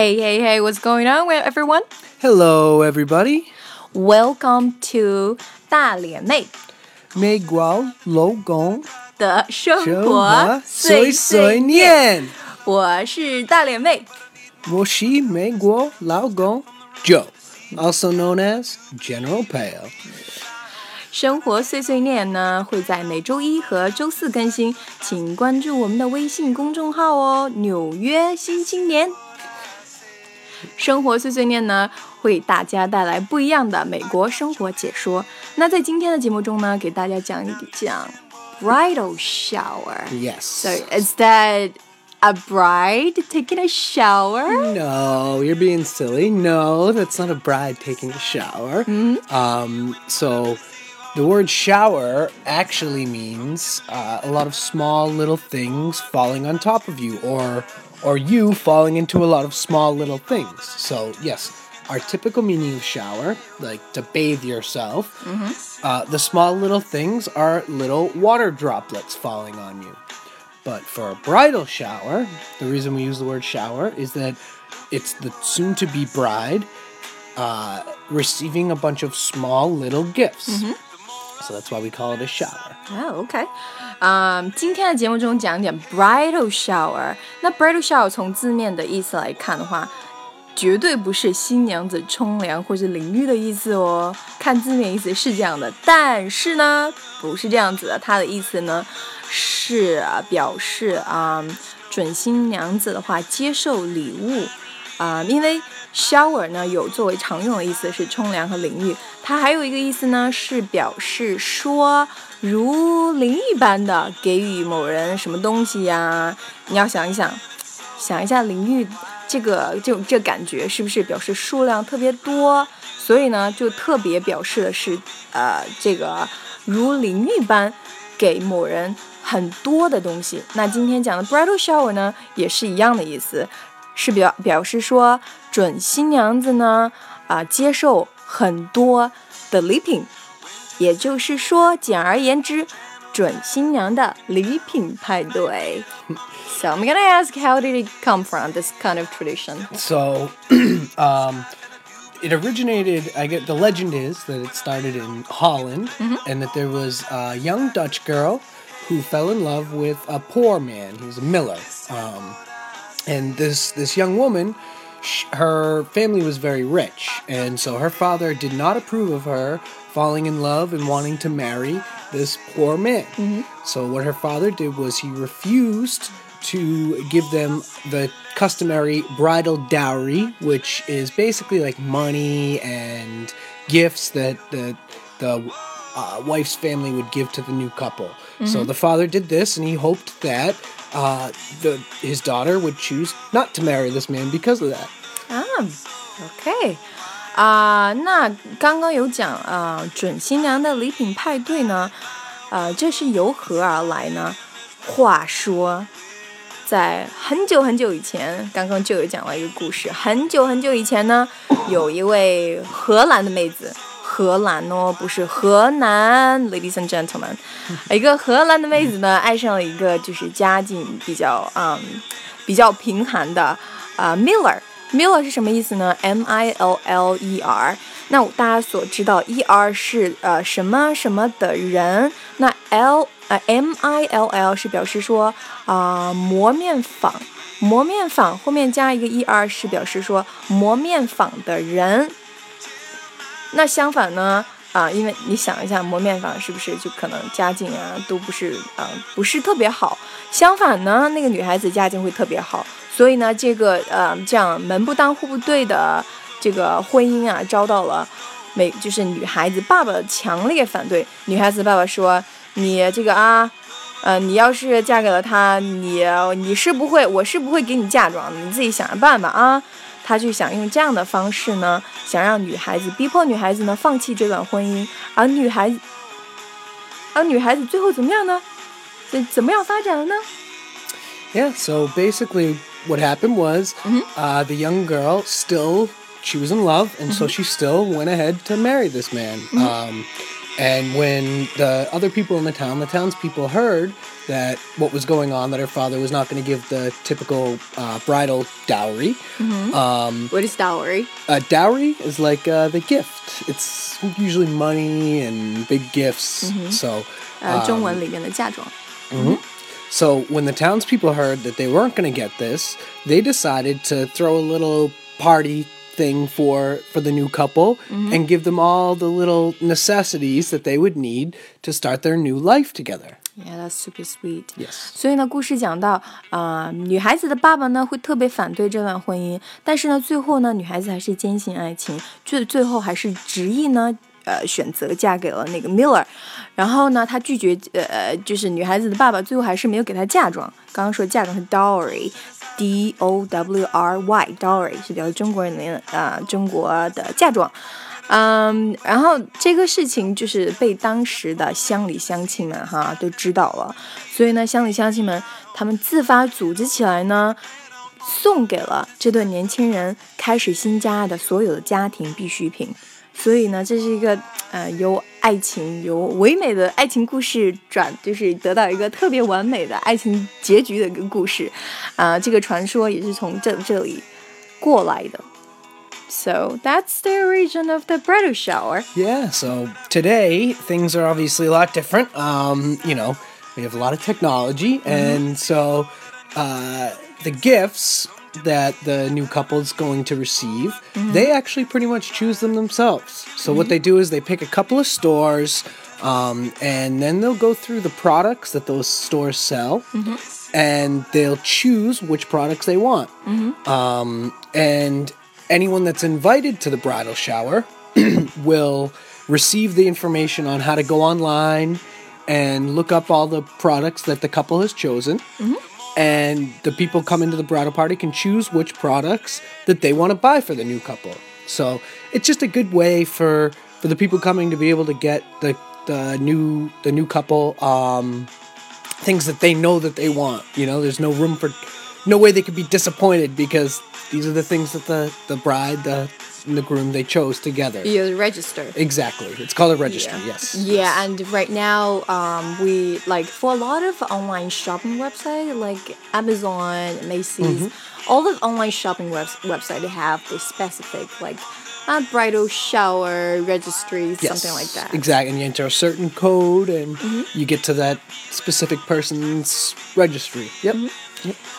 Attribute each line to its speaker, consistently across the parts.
Speaker 1: Hey, hey, hey, what's going on, with everyone?
Speaker 2: Hello, everybody.
Speaker 1: Welcome to 大脸妹
Speaker 2: 美国老公
Speaker 1: 的生
Speaker 2: 生
Speaker 1: 活
Speaker 2: 活
Speaker 1: 碎
Speaker 2: 碎碎
Speaker 1: 碎念。
Speaker 2: 念，
Speaker 1: 我是大脸妹。
Speaker 2: 我是美国老公 Joe, also known as General Pale.
Speaker 1: 生活碎碎念呢会在每周一和周四更新，请关注我们的微信公众号哦，《纽约新青年》。 生活碎碎念呢，会给大家带来不一样的美国生活解说。那在今天的节目中呢，给大家讲一讲 bridal shower。
Speaker 2: Yes.
Speaker 1: So is that a bride taking a shower?
Speaker 2: No, you're being silly. No, that's not a bride taking a shower. Um, so the word shower actually means uh, a lot of small little things falling on top of you, or or you falling into a lot of small little things. So yes, our typical meaning of shower, like to bathe yourself, uh, the small little things are little water droplets falling on you. But for a bridal shower, the reason we use the word shower is that it's the soon to be bride uh, receiving a bunch of small little gifts. So that's why we call it a shower.
Speaker 1: 啊、o k 嗯，今天的节目中讲点 bridal shower。那 bridal shower 从字面的意思来看的话，绝对不是新娘子冲凉或者淋浴的意思哦。看字面意思是这样的，但是呢，不是这样子的。它的意思呢是表示啊、准新娘子的话接受礼物啊、因为 shower 呢有作为常用的意思是冲凉和淋浴，它还有一个意思呢是表示说如淋浴般的给予某人什么东西呀、你要想一想，想一下淋浴这个就这感觉是不是表示数量特别多？所以呢，就特别表示的是呃这个如淋浴般给某人很多的东西。那今天讲的 bridal shower 呢，也是一样的意思，是表表示说准新娘子呢啊、接受很多的礼品，也就是说，简而言之，准新娘的礼品派对。So I'm gonna ask, how did it come from this kind of tradition?
Speaker 2: So, um, it originated. I get the legend is that it started in Holland, and that there was a young Dutch girl who fell in love with a poor man. He was a miller, um, and this this young woman, sh- her family was very rich, and so her father did not approve of her falling in love and wanting to marry this poor man. Mm-hmm. So what her father did was he refused to give them the customary bridal dowry, which is basically like money and gifts that the the uh, wife's family would give to the new couple. So the father did this, and he hoped that uh, the his daughter would choose not to marry this man because of that.
Speaker 1: 啊，OK，啊、那刚刚有讲啊、准新娘的礼品派对呢，呃，这是由何而来呢？话说，在很久很久以前，刚刚就有讲了一个故事。很久很久以前呢，有一位荷兰的妹子， 荷兰哦，不是河南，ladies and gentlemen，一个荷兰的妹子呢，爱上了一个就是家境比较嗯比较贫寒的啊、Miller。Miller 是什么意思呢？M I L L E R。那大家所知道，E R 是呃什么什么的人，那 L 呃 M I L L 是表示说啊、磨面坊，磨面坊后面加一个 E R 是表示说磨面坊的人。那相反呢？啊，因为你想一下，磨面坊是不是就可能家境啊都不是啊、不是特别好？相反呢，那个女孩子家境会特别好，所以呢，这个呃这样门不当户不对的这个婚姻啊，遭到了美就是女孩子爸爸的强烈反对。女孩子爸爸说：“你这个啊，呃，你要是嫁给了他，你你是不会，我是不会给你嫁妆的，你自己想着办吧啊。”他就想用这样的方式呢，想让女孩子逼迫女孩子呢放弃这段婚姻，而女孩子，而女孩子最后怎么样呢？怎怎么样发展了呢？
Speaker 2: Yeah, so basically what happened was uh, the young girl still she was in love and so she still went ahead to marry this man. Um, And when the other people in the town, the townspeople heard that what was going on, that her father was not going to give the typical uh, bridal dowry.
Speaker 1: What is dowry?
Speaker 2: A dowry is like uh, the gift. It's usually money and big gifts. So
Speaker 1: 呃，中文里面的嫁妆。
Speaker 2: So when the townspeople heard that they weren't going to get this, they decided to throw a little party thing for for the new couple and give them all the little necessities that they would need to start their new life together.
Speaker 1: Yeah, that's super sweet.
Speaker 2: Yes.
Speaker 1: 所以呢，故事讲到啊、呃女孩子的爸爸呢会特别反对这段婚姻，但是呢，最后呢，女孩子还是坚信爱情，最最后还是执意呢。 呃，选择嫁给了那个 Miller，然后呢，她拒绝，呃，就是女孩子的爸爸最后还是没有给她嫁妆。刚刚说嫁妆是 dowry，d o w r y，dowry 是表示中国人的呃中国的嫁妆。嗯，然后这个事情就是被当时的乡里乡亲们哈都知道了，所以呢，乡里乡亲们他们自发组织起来呢，送给了这对年轻人开始新家的所有的家庭必需品。所以呢，这是一个呃由爱情由唯美的爱情故事转，就是得到一个特别完美的爱情结局的一个故事。啊、这个传说也是从这这里过来的。So that's the origin of the bridal shower.
Speaker 2: Yeah, so today things are obviously a lot different. Um, you know, we have a lot of technology, and so uh, the gifts that the new couple's going to receive, they actually pretty much choose them themselves. So what they do is they pick a couple of stores, um, and then they'll go through the products that those stores sell, and they'll choose which products they want. Um, and anyone that's invited to the bridal shower will receive the information on how to go online and look up all the products that the couple has chosen. And the people come into the bridal party can choose which products that they want to buy for the new couple. So it's just a good way for for the people coming to be able to get the the new the new couple um, things that they know that they want. You know, there's no room for no way they could be disappointed because these are the things that the the bride the the groom they chose together.
Speaker 1: You register.
Speaker 2: Exactly. It's called a registry.
Speaker 1: Yeah.
Speaker 2: Yes.
Speaker 1: Yeah, and right now, um, we like for a lot of online shopping website like Amazon, Macy's,
Speaker 2: Mm-hmm.
Speaker 1: all the online shopping web- website they have the specific like uh, bridal shower registry,
Speaker 2: Yes,
Speaker 1: something like that. Mm-hmm.
Speaker 2: Exactly. And you enter a certain code and you get to that specific person's registry. Yep.
Speaker 1: Mm-hmm.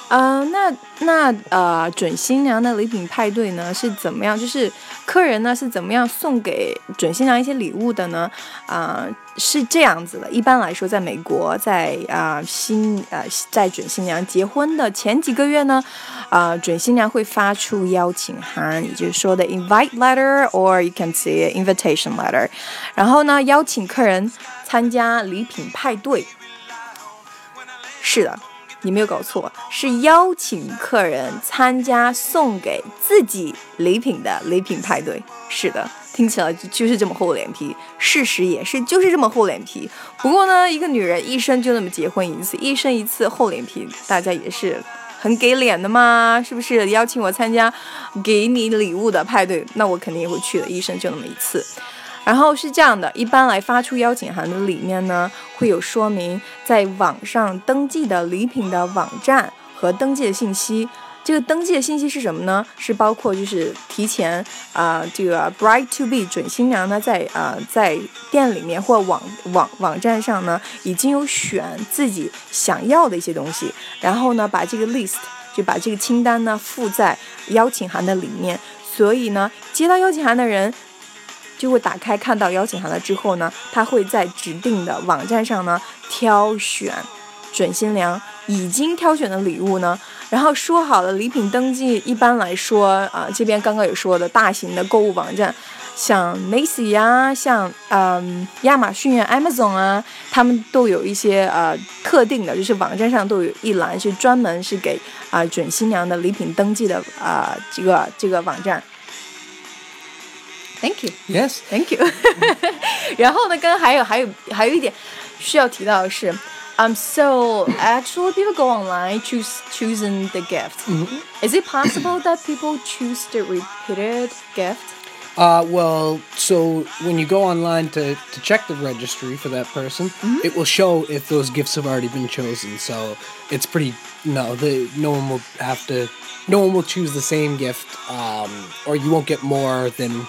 Speaker 1: 呃，那那呃，准新娘的礼品派对呢是怎么样？就是客人呢是怎么样送给准新娘一些礼物的呢？啊、是这样子的。一般来说，在美国，在啊、新呃在准新娘结婚的前几个月呢，啊、准新娘会发出邀请函，也就是说的 invite letter，or you can say invitation letter，然后呢邀请客人参加礼品派对。是的，你没有搞错，是邀请客人参加送给自己礼品的礼品派对。是的，听起来就是这么厚脸皮，事实也是就是这么厚脸皮。不过呢，一个女人一生就那么结婚一次，一生一次厚脸皮，大家也是很给脸的嘛，是不是？邀请我参加给你礼物的派对，那我肯定也会去的，一生就那么一次。然后是这样的，一般来发出邀请函的里面呢，会有说明在网上登记的礼品的网站和登记的信息。这个登记的信息是什么呢？是包括就是提前啊、这个 bride to be 准新娘呢，在啊、在店里面或网网网站上呢，已经有选自己想要的一些东西，然后呢，把这个 list 就把这个清单呢附在邀请函的里面。所以呢，接到邀请函的人就会打开看到邀请函了之后呢，他会在指定的网站上呢挑选准新娘已经挑选的礼物呢，然后说好了礼品登记，一般来说啊、这边刚刚有说的大型的购物网站。像 Macy 呀、像嗯亚马逊啊、Amazon 啊，他们都有一些呃特定的，就是网站上都有一栏是专门是给啊、准新娘的礼品登记的啊、这个这个网站。Thank you.
Speaker 2: Yes.
Speaker 1: Thank you 。然后呢，跟还有还有还有一点需要提到的是，um, so actually people go online choose choosing the gift. Is it possible that people choose the repeated gift?
Speaker 2: Uh, well, so when you go online to, to check the registry for that person,
Speaker 1: Mm-hmm.
Speaker 2: it will show if those gifts have already been chosen. So it's pretty no, the no one will have to, no one will choose the same gift, um, or you won't get more than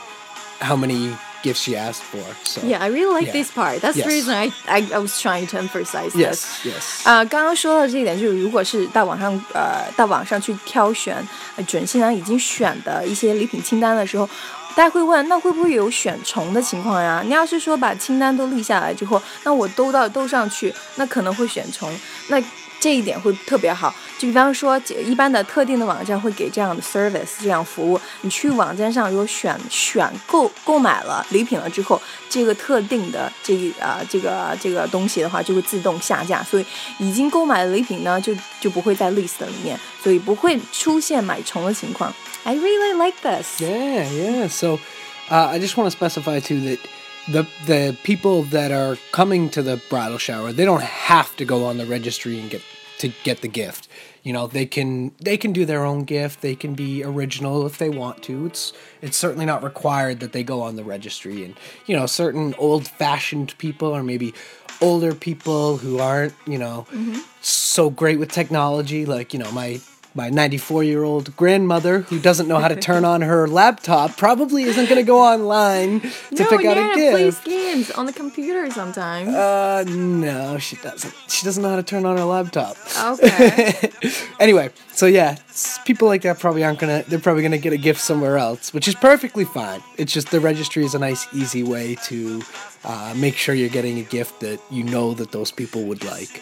Speaker 2: how many gifts you asked for. So
Speaker 1: Yeah, I really like
Speaker 2: Yeah.
Speaker 1: this part. That's the
Speaker 2: Yes.
Speaker 1: reason I, I I was trying to emphasize this.
Speaker 2: yes, yes.
Speaker 1: 啊、刚刚说到这一点，就是如果是到网上呃到网上去挑选、呃、准新郎已经选的一些礼品清单的时候，大家会问，那会不会有选重的情况呀？你要是说把清单都立下来之后，那我都到都上去，那可能会选重，那 这一点会特别好。就比方说，这一般的特定的网站会给这样的 service 这样服务，你去网站上如果选选购购买了礼品了之后，这个特定的这一啊、这个这个东西的话就会自动下架，所以已经购买的礼品呢就就不会在 list 里面，所以不会出现买重的情况。I really like this.
Speaker 2: Yeah, yeah. So uh, I just want to specify too that the the people that are coming to the bridal shower, they don't have to go on the registry and get to get the gift. You know, they can they can do their own gift. They can be original if they want to. It's it's certainly not required that they go on the registry. And you know, certain old fashioned people or maybe older people who aren't you know mm-hmm. so great with technology, like you know my my 94 year old grandmother who doesn't know how to turn on her laptop probably isn't going to go online to
Speaker 1: no,
Speaker 2: pick out a
Speaker 1: plays
Speaker 2: gift.
Speaker 1: games on the computer sometimes.
Speaker 2: Uh, no, she doesn't. She doesn't know how to turn on her laptop.
Speaker 1: okay.
Speaker 2: Anyway, so yeah, people like that probably aren't gonna. They're probably gonna get a gift somewhere else, which is perfectly fine. It's just the registry is a nice, easy way to uh, make sure you're getting a gift that you know that those people would like.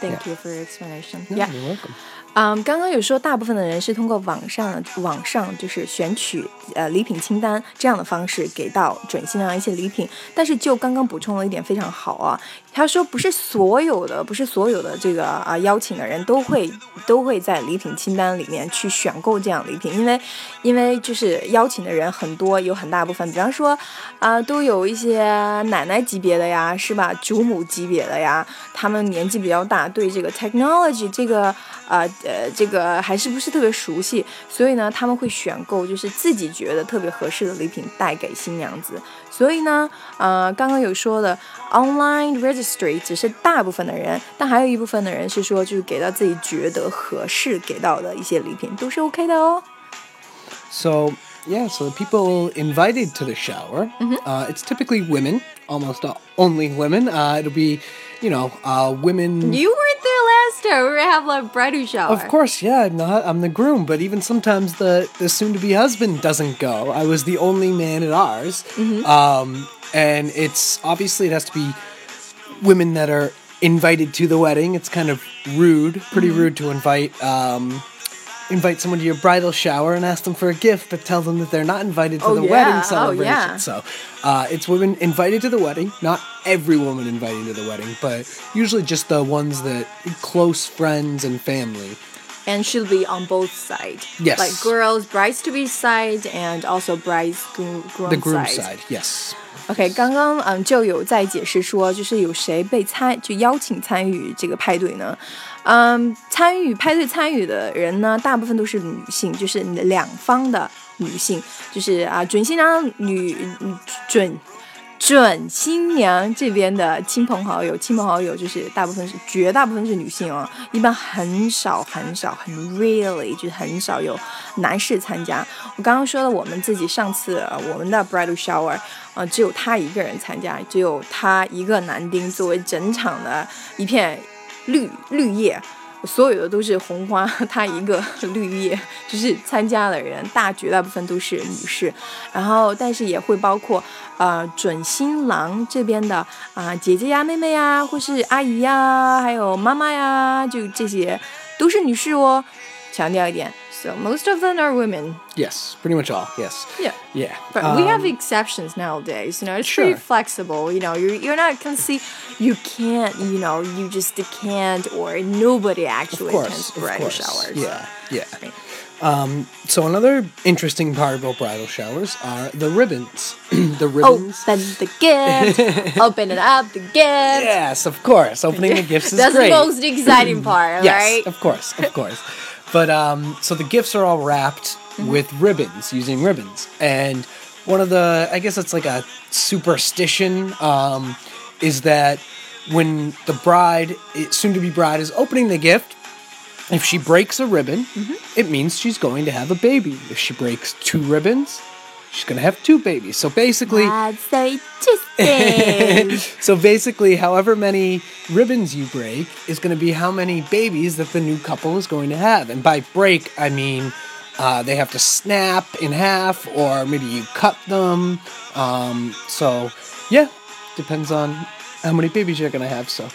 Speaker 1: Thank
Speaker 2: Yeah.
Speaker 1: you for your explanation.
Speaker 2: No,
Speaker 1: Yeah.
Speaker 2: you're welcome.
Speaker 1: 嗯，刚刚有说，大部分的人是通过网上网上就是选取呃礼品清单这样的方式给到准新娘一些礼品，但是就刚刚补充了一点非常好啊，他说不是所有的不是所有的这个啊、邀请的人都会都会在礼品清单里面去选购这样礼品，因为因为就是邀请的人很多，有很大部分，比方说啊、都有一些奶 奶奶级别的呀，是吧？祖母级别的呀，他们年纪比较大，对这个 technology 这个呃呃这个还是不是特别熟悉，所以呢，他们会选购就是自己觉得特别合适的礼品带给新娘子。所以呢，呃，刚刚有说的 online registry 只是大部分的人，但还有一部分的人是说就是给到自己觉得合适给到的一些礼品都是 OK 的哦。
Speaker 2: So yeah, so the people invited to the shower, uh, it's typically women, almost all, only women. Uh, it'll be, you know, uh, women.
Speaker 1: You weren't there last time. We were have a bridal shower.
Speaker 2: Of course, yeah, I'm not. I'm the groom, but even sometimes the the soon-to-be husband doesn't go. I was the only man at ours, um, and it's obviously it has to be women that are invited to the wedding. It's kind of rude, pretty rude to invite um, invite someone to your bridal shower and ask them for a gift, but tell them that they're not invited to
Speaker 1: Oh,
Speaker 2: the
Speaker 1: yeah.
Speaker 2: wedding
Speaker 1: Oh,
Speaker 2: celebration.
Speaker 1: yeah.
Speaker 2: So uh, it's women invited to the wedding. Not every woman invited to the wedding, but usually just the ones that close friends and family
Speaker 1: and should be on both sides.
Speaker 2: Yes.
Speaker 1: Like girls, brides to be side, and also brides groom, groom
Speaker 2: The groom
Speaker 1: side.
Speaker 2: side, yes.
Speaker 1: OK，刚刚嗯就有在解释说，就是有谁被参就邀请参与这个派对呢？嗯，参与派对参与的人呢，大部分都是女性，就是两方的女性，就是啊准新娘女嗯准 准新娘这边的亲朋好友，亲朋好友就是大部分是绝大部分是女性哦，一般很少很少很 really 就很少有男士参加。我刚刚说了，我们自己上次、我们的 bridal shower，呃，只有他一个人参加，只有他一个男丁作为整场的一片绿绿叶。所有的都是红花，他一个 绿叶，就是参加的人大绝大部分都是女士，然后但是也会包括呃准新郎这边的啊、姐姐呀、妹妹呀，或是阿姨呀，还有妈妈呀，就这些都是女士哦。强调一点，so most of them are women.
Speaker 2: Yes, pretty much all. Yes.
Speaker 1: Yeah.
Speaker 2: Yeah.
Speaker 1: But we have
Speaker 2: Um,
Speaker 1: exceptions nowadays. You know, it's pretty flexible. You know, you're you're not gonna see, you can't. You know, you just can't, or nobody actually
Speaker 2: of
Speaker 1: attends
Speaker 2: course,
Speaker 1: bridal
Speaker 2: course.
Speaker 1: showers.
Speaker 2: Yeah, yeah.
Speaker 1: Right.
Speaker 2: Um, so another interesting part about bridal showers are the ribbons. the ribbons.
Speaker 1: Open the gift. open it up. The gift.
Speaker 2: Yes, of course. Opening the gifts is
Speaker 1: That's
Speaker 2: great.
Speaker 1: the most exciting part,
Speaker 2: yes,
Speaker 1: right?
Speaker 2: of course, of course. But um, so the gifts are all wrapped
Speaker 1: Mm-hmm.
Speaker 2: with ribbons, using ribbons, and one of the I guess it's like a superstition um, is that when the bride, soon to be bride, is opening the gift, if she breaks a ribbon, it means she's going to have a baby. If she breaks two ribbons, she's going to have two babies. So basically,
Speaker 1: That's so interesting.
Speaker 2: so basically, however many ribbons you break is going to be how many babies that the new couple is going to have. And by break, I mean uh, they have to snap in half, or maybe you cut them. Um, so yeah, depends on how many babies you're going to have. So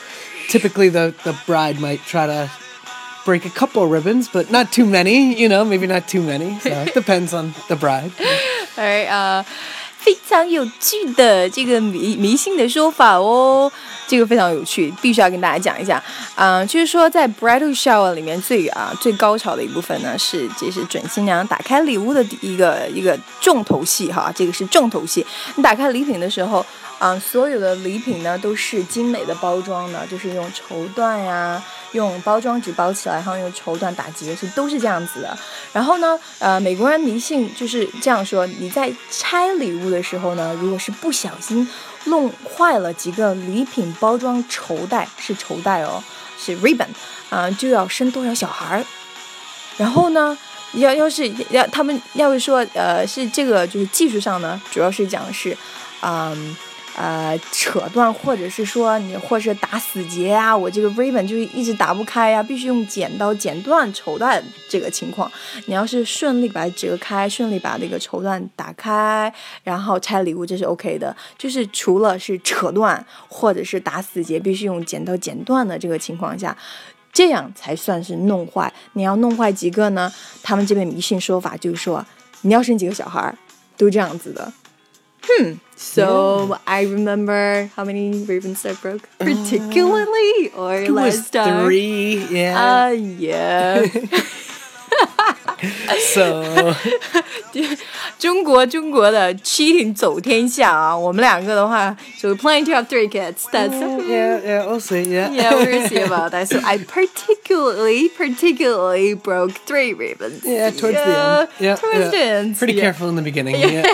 Speaker 2: typically, the the bride might try to break a couple of ribbons, but not too many. You know, maybe not too many. So it depends on the bride.
Speaker 1: Alright 啊、非常有趣的这个迷迷信的说法哦，这个非常有趣，必须要跟大家讲一下。啊、就是说在 bridal shower 里面最啊最高潮的一部分呢，是这是准新娘打开礼物的一个一个重头戏哈，这个是重头戏。你打开礼品的时候，啊、所有的礼品呢都是精美的包装的，就是用绸缎呀。 用包装纸包起来，然后用绸缎打结，是都是这样子的。然后呢，呃，美国人迷信就是这样说：你在拆礼物的时候呢，如果是不小心弄坏了几个礼品包装绸带，是绸带哦，是 ribbon，啊、就要生多少小孩儿。然后呢，要要是要他们要是说呃是这个就是技术上呢，主要是讲是，嗯。呃扯断，或者是说你，或是打死结啊，我这个 ribbon 就一直打不开呀、必须用剪刀剪断绸缎这个情况。你要是顺利把它折开，顺利把那个绸缎打开，然后拆礼物，这是 OK 的。就是除了是扯断或者是打死结，必须用剪刀剪断的这个情况下，这样才算是弄坏。你要弄坏几个呢？他们这边迷信说法就是说，你要生几个小孩，都这样子的。Hmm. So I remember how many ribbons I broke, particularly or
Speaker 2: It was
Speaker 1: last time.
Speaker 2: three, yeah.
Speaker 1: Uh, yeah.
Speaker 2: so
Speaker 1: 中国中国的 cheating 走天下啊！我们两个的话，so we plan to have three kids. That's
Speaker 2: yeah, yeah, we'll see. Yeah,
Speaker 1: yeah, we'll see about that. So I particularly, particularly broke three ribbons.
Speaker 2: Yeah, towards the end. Yeah,
Speaker 1: towards
Speaker 2: yeah.
Speaker 1: the end.
Speaker 2: Pretty
Speaker 1: yeah.
Speaker 2: careful in the beginning. Yeah.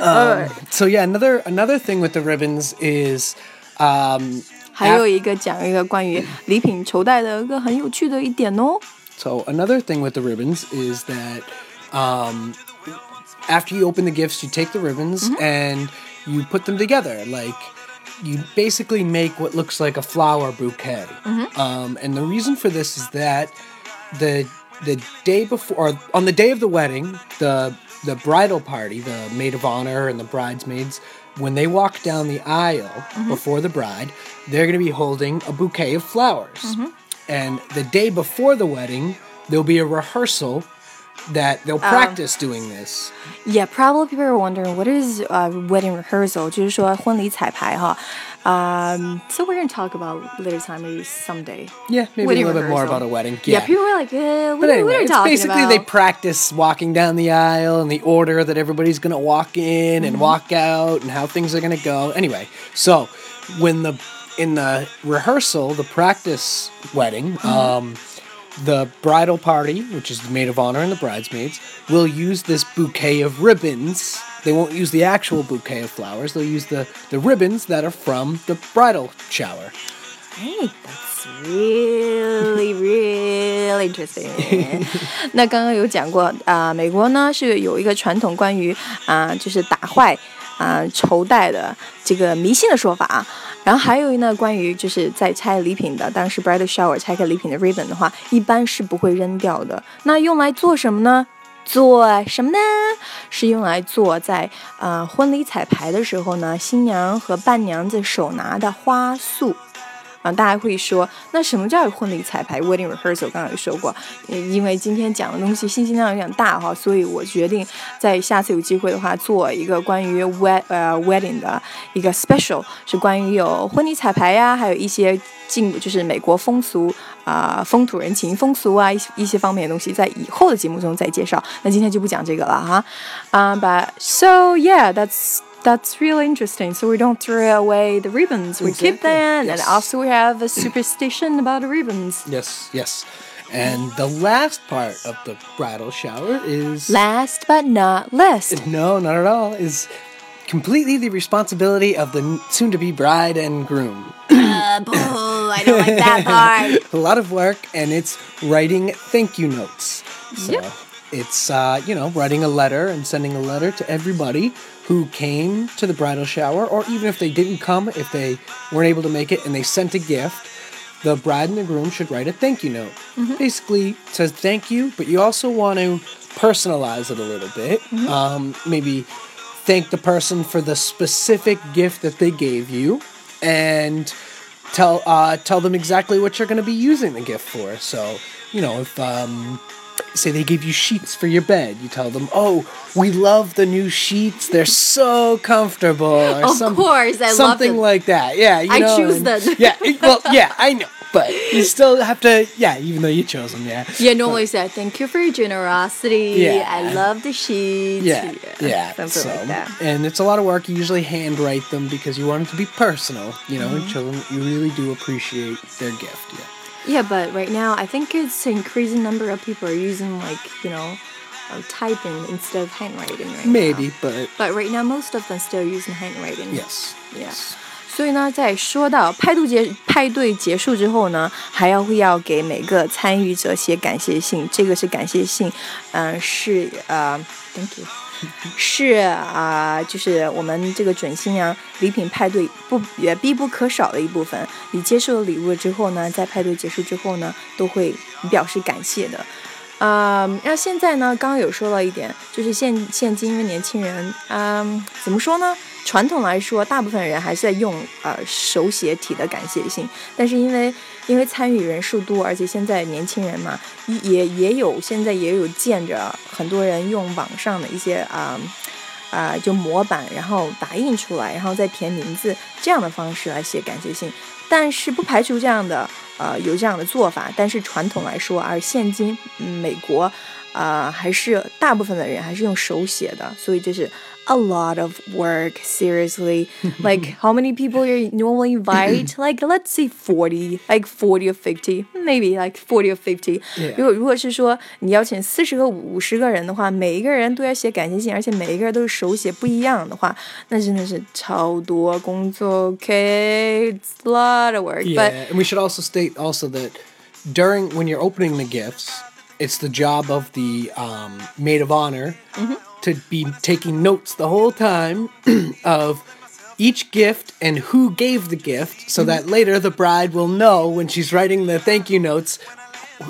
Speaker 2: um, so yeah, another another thing with the ribbons is, um,
Speaker 1: 还有一个讲一个关于礼品绸带的一个很有趣的一点哦。
Speaker 2: So another thing with the ribbons is that, um, after you open the gifts, you take the ribbons and you put them together. Like you basically make what looks like a flower bouquet. Um, and the reason for this is that the the day before, or on the day of the wedding, the the bridal party, the maid of honor and the bridesmaids, when they walk down the aisle before the bride, they're going to be holding a bouquet of flowers. And the day before the wedding, there'll be a rehearsal that they'll practice doing this.
Speaker 1: Yeah, probably people are wondering what is uh, wedding rehearsal，就是说婚礼彩排哈。Um, so we're gonna talk about later time, maybe someday.
Speaker 2: Yeah, maybe
Speaker 1: Wedding
Speaker 2: a little bit more
Speaker 1: rehearsal.
Speaker 2: about a wedding.
Speaker 1: Yeah,
Speaker 2: Yeah.
Speaker 1: people were like, uh, what,
Speaker 2: But
Speaker 1: are-
Speaker 2: anyway,
Speaker 1: what are you
Speaker 2: it's
Speaker 1: talking
Speaker 2: basically
Speaker 1: about?
Speaker 2: they practice walking down the aisle and the order that everybody's going to walk in
Speaker 1: Mm-hmm.
Speaker 2: and walk out and how things are going to go. Anyway, so when the in the rehearsal, the practice wedding,
Speaker 1: Mm-hmm.
Speaker 2: um, the bridal party, which is the maid of honor and the bridesmaids, will use this bouquet of ribbons. They won't use the actual bouquet of flowers. They'll use the, the ribbons that are from the bridal shower.
Speaker 1: Hey, that's really, really interesting. 那刚刚有讲过啊、美国呢是有一个传统关于啊、就是打坏 啊、绸带的这个迷信的说法啊。然后还有一呢，关于就是在拆礼品的，当时 bridal shower 拆开礼品的 ribbon 的话，一般是不会扔掉的。那用来做什么呢？做什么呢？是用来做在呃婚礼彩排的时候呢，新娘和伴娘子手拿的花束。啊，大家会说，那什么叫婚礼彩排 （wedding rehearsal）？刚刚有说过，因为今天讲的东西信息量有点大哈，所以我决定在下次有机会的话，做一个关于 wed 呃 wedding 的一个 special，是关于有婚礼彩排呀，还有一些进就是美国风俗啊、风土人情、风俗啊一些一些方面的东西，在以后的节目中再介绍。那今天就不讲这个了哈。啊、b u t so yeah, that's. That's really interesting. So we don't throw away the ribbons. We keep
Speaker 2: Exactly.
Speaker 1: them, and also we have a superstition about the ribbons.
Speaker 2: Yes, yes. And the last part of the bridal shower is
Speaker 1: Last but not least.
Speaker 2: no, not at all. Is completely the responsibility of the soon to be bride and groom.
Speaker 1: Uh, boo, I don't like that part.
Speaker 2: a lot of work, and it's writing thank you notes. So
Speaker 1: Yep.
Speaker 2: it's, uh, you know, writing a letter and sending a letter to everybody who came to the bridal shower, or even if they didn't come, if they weren't able to make it and they sent a gift. The bride and the groom should write a thank you note. Basically, it says thank you, but you also want to personalize it a little bit. Um, maybe thank the person for the specific gift that they gave you, and tell uh, tell them exactly what you're going to be using the gift for. So, you know, if um, say they give you sheets for your bed, you tell them, "Oh, we love the new sheets. They're so comfortable." Or
Speaker 1: Of
Speaker 2: some-
Speaker 1: course, I love
Speaker 2: something like that. Yeah, you
Speaker 1: I
Speaker 2: know,
Speaker 1: choose
Speaker 2: and-
Speaker 1: them.
Speaker 2: Yeah, well, yeah, I know, but you still have to. Yeah, even though you chose them, yeah.
Speaker 1: Yeah, normally say thank you for your generosity.
Speaker 2: Yeah.
Speaker 1: I love the sheets.
Speaker 2: Yeah, yeah.
Speaker 1: something
Speaker 2: so,
Speaker 1: like that.
Speaker 2: and it's a lot of work. You usually handwrite them because you want it to be personal. You know,
Speaker 1: Mm-hmm.
Speaker 2: and children, you really do appreciate their gift. Yeah.
Speaker 1: Yeah, but right now I think it's increasing number of people are using like you know, uh, typing instead of handwriting right
Speaker 2: Maybe,
Speaker 1: now.
Speaker 2: but
Speaker 1: But right now most of them still using handwriting.
Speaker 2: yes.
Speaker 1: Yeah. 所以呢，在说到派对结派对结束之后呢，还要会要给每个参与者写感谢信。这个是感谢信，嗯、是呃，thank you， 是啊、就是我们这个准新娘礼品派对不也必不可少的一部分。你接受了礼物之后呢，在派对结束之后呢，都会表示感谢的。嗯，那现在呢，刚刚有说到一点，就是现现今因为年轻人，嗯、怎么说呢？传统来说，大部分人还是在用呃手写体的感谢信，但是因为因为参与人数多，而且现在年轻人嘛，也也有现在也有见着很多人用网上的一些啊啊、就模板，然后打印出来，然后再填名字这样的方式来写感谢信，但是不排除这样的呃有这样的做法，但是传统来说，而现今、美国啊、还是大部分的人还是用手写的，所以这是 a lot of work. Seriously, like how many people you normally invite? like let's say forty, like forty or fifty, maybe like forty or fifty.
Speaker 2: Yeah.
Speaker 1: 如果如果是说你邀请四十个五十个人的话，每一个人都要写感谢信，而且每一个人都是手写不一样的话，那真的是超多工作。Okay, it's a lot of work.
Speaker 2: Yeah,
Speaker 1: But
Speaker 2: and we should also state also that during when you're opening the gifts, it's the job of the um, maid of honor
Speaker 1: Mm-hmm.
Speaker 2: to be taking notes the whole time of each gift and who gave the gift, so
Speaker 1: Mm-hmm.
Speaker 2: that later the bride will know when she's writing the thank you notes,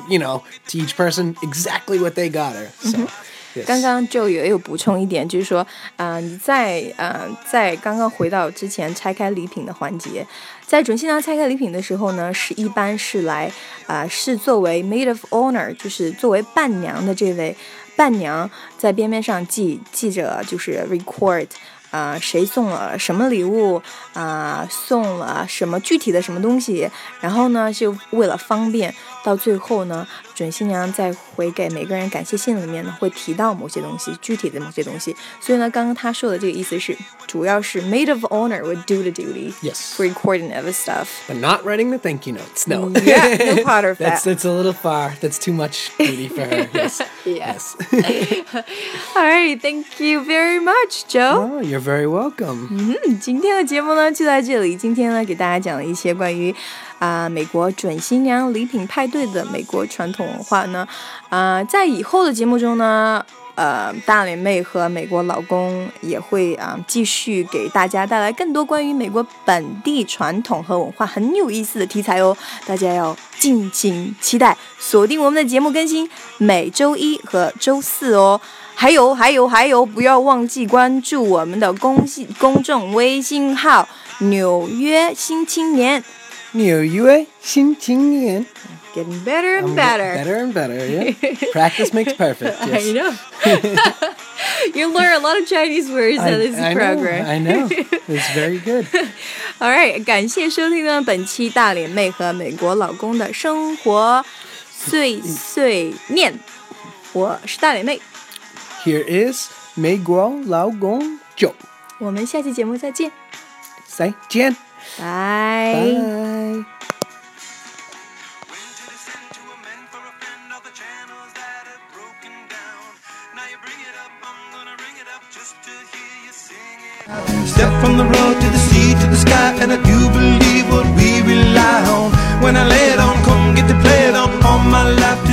Speaker 2: you know, to each person exactly what they got her. So. yes.
Speaker 1: 刚刚就也有补充一点，就是说，呃，你在呃在刚刚回到之前拆开礼品的环节，在准新娘拆开礼品的时候呢，是一般是来啊、呃是作为 maid of honor，就是作为伴娘的这位 伴娘在边边上记记着，就是 record。啊、谁送了什么礼物啊、送了什么具体的什么东西，然后呢，就为了方便，到最后呢，准新娘在回给每个人感谢信里面呢，会提到某些东西，具体的某些东西。所以呢，刚刚他说的这个意思是，主要是 maid of honor would do the duty
Speaker 2: Yes.
Speaker 1: for recording of the stuff.
Speaker 2: But not writing the thank you notes. No.
Speaker 1: Yeah, no part of
Speaker 2: that's
Speaker 1: that.
Speaker 2: that's a little far. That's too much duty for her. Yes.
Speaker 1: Yes. All right, thank you very much, Joe.
Speaker 2: Oh, you're very welcome.
Speaker 1: 嗯，今天的节目呢就在这里。今天呢给大家讲了一些关于啊、美国准新娘礼品派对的美国传统 文化呢。啊、在以后的节目中呢，呃，大脸妹和美国老公也会啊、继续给大家带来更多关于美国本地传统和文化很有意思的题材哦。大家要敬请期待，锁定我们的节目更新，每周一和周四哦。还有还有还有，不要忘记关注我们的公信公众微信号“纽约新青年
Speaker 2: 纽约新青年。
Speaker 1: Getting better and
Speaker 2: I'm
Speaker 1: better.
Speaker 2: Better and better, yeah. Practice makes perfect. Yes.
Speaker 1: I know. you learn a lot of Chinese words in this
Speaker 2: I
Speaker 1: program.
Speaker 2: Know, I know. It's very good.
Speaker 1: All right，感谢收听呢本期大脸妹和美国老公的生活碎碎念。我是大脸妹。
Speaker 2: Here is 美国老公 Joe。
Speaker 1: 我们下期节目再见。
Speaker 2: 再见。
Speaker 1: 拜
Speaker 3: 拜。From the road to the sea to the sky And I do believe what we rely on. When I lay it on, come get to play it on. All my life